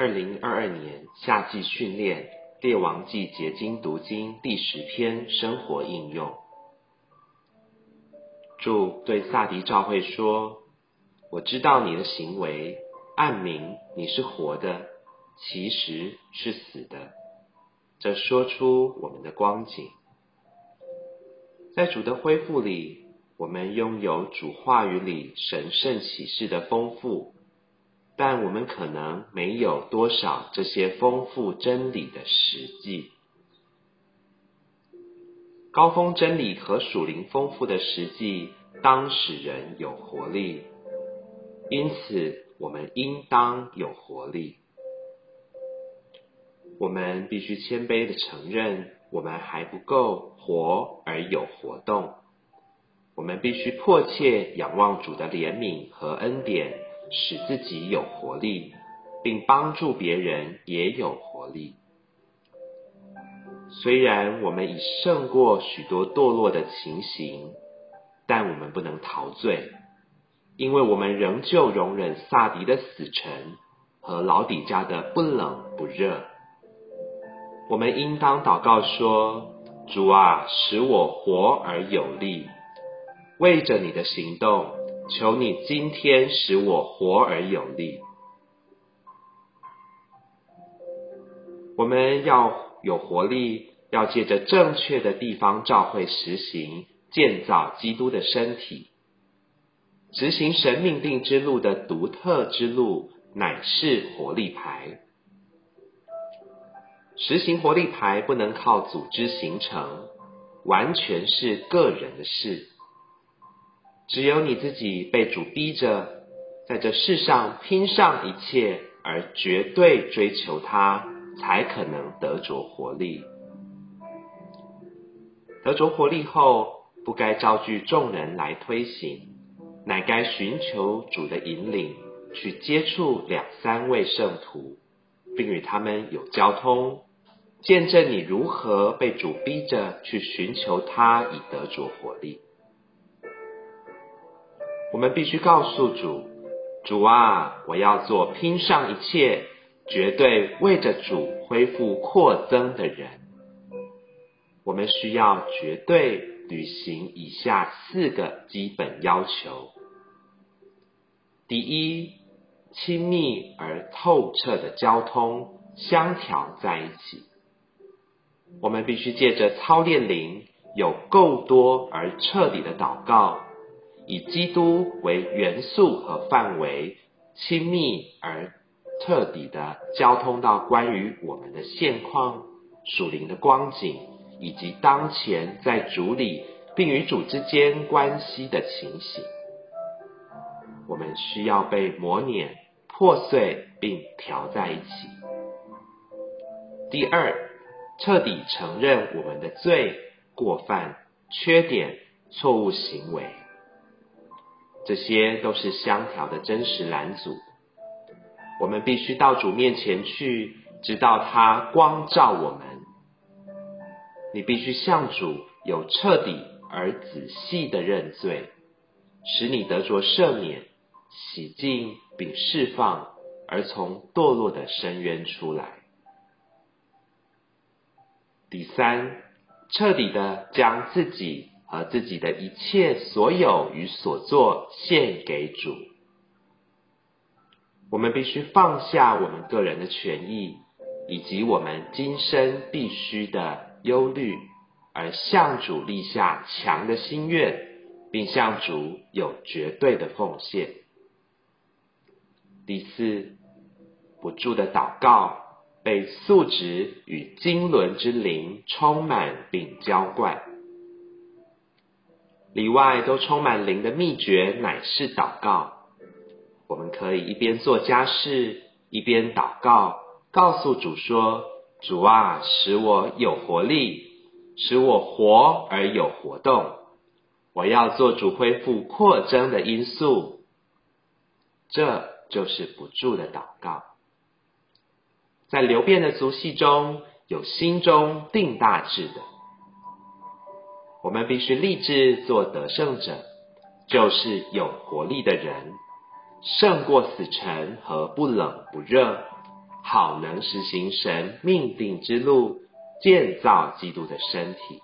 二零二二年夏季训练《列王记结晶读经》第十篇生活应用。主对萨迪召会说：“我知道你的行为，暗明你是活的，其实是死的。”这说出我们的光景。在主的恢复里，我们拥有主话语里神圣启示的丰富，但我们可能没有多少这些丰富真理的实际。高峰真理和属灵丰富的实际，当使人有活力，因此我们应当有活力。我们必须谦卑的承认。我们还不够活而有活动，我们必须迫切仰望主的怜悯和恩典，使自己有活力，并帮助别人也有活力。虽然我们已胜过许多堕落的情形，但我们不能陶醉，因为我们仍旧容忍萨迪的死沉和老底家的不冷不热。我们应当祷告说：“主啊，使我活而有力，为着你的行动，求你今天使我活而有力。我们要有活力，要借着正确的地方召会实行建造基督的身体，执行神命定之路的独特之路，乃是活力牌。”实行活力牌不能靠组织形成，完全是个人的事。只有你自己被主逼着，在这世上拼上一切，而绝对追求它，才可能得着活力。得着活力后，不该招聚众人来推行，乃该寻求主的引领，去接触两三位圣徒，并与他们有交通。见证你如何被主逼着去寻求他，以得着活力。我们必须告诉主：主啊，我要做拼上一切，绝对为着主恢复扩增的人。我们需要绝对履行以下四个基本要求：第一，亲密而透彻的交通相调在一起。我们必须借着操练灵，有够多而彻底的祷告，以基督为元素和范围，亲密而彻底的交通到关于我们的现况、属灵的光景，以及当前在主里并与主之间关系的情形。我们需要被磨碾、破碎并调在一起。第二。彻底承认我们的罪、过犯、缺点、错误行为，这些都是相调的真实拦阻。我们必须到主面前去，直到他光照我们。你必须向主有彻底而仔细的认罪，使你得着赦免、洗净并释放，而从堕落的深渊出来。第三，彻底的将自己和自己的一切所有与所做献给主。我们必须放下我们个人的权益，以及我们今生必须的忧虑，而向主立下强的心愿，并向主有绝对的奉献。第四，不住的祷告。被素质与经纶之灵充满并浇灌，里外都充满灵的秘诀，乃是祷告。我们可以一边做家事，一边祷告，告诉主说：“主啊，使我有活力，使我活而有活动。我要做主恢复扩增的因素。”这就是不住的祷告。在流变的族系中有心中定大志的，我们必须立志做得胜者，就是有活力的人，胜过死沉和不冷不热，好能实行神命定之路，建造基督的身体。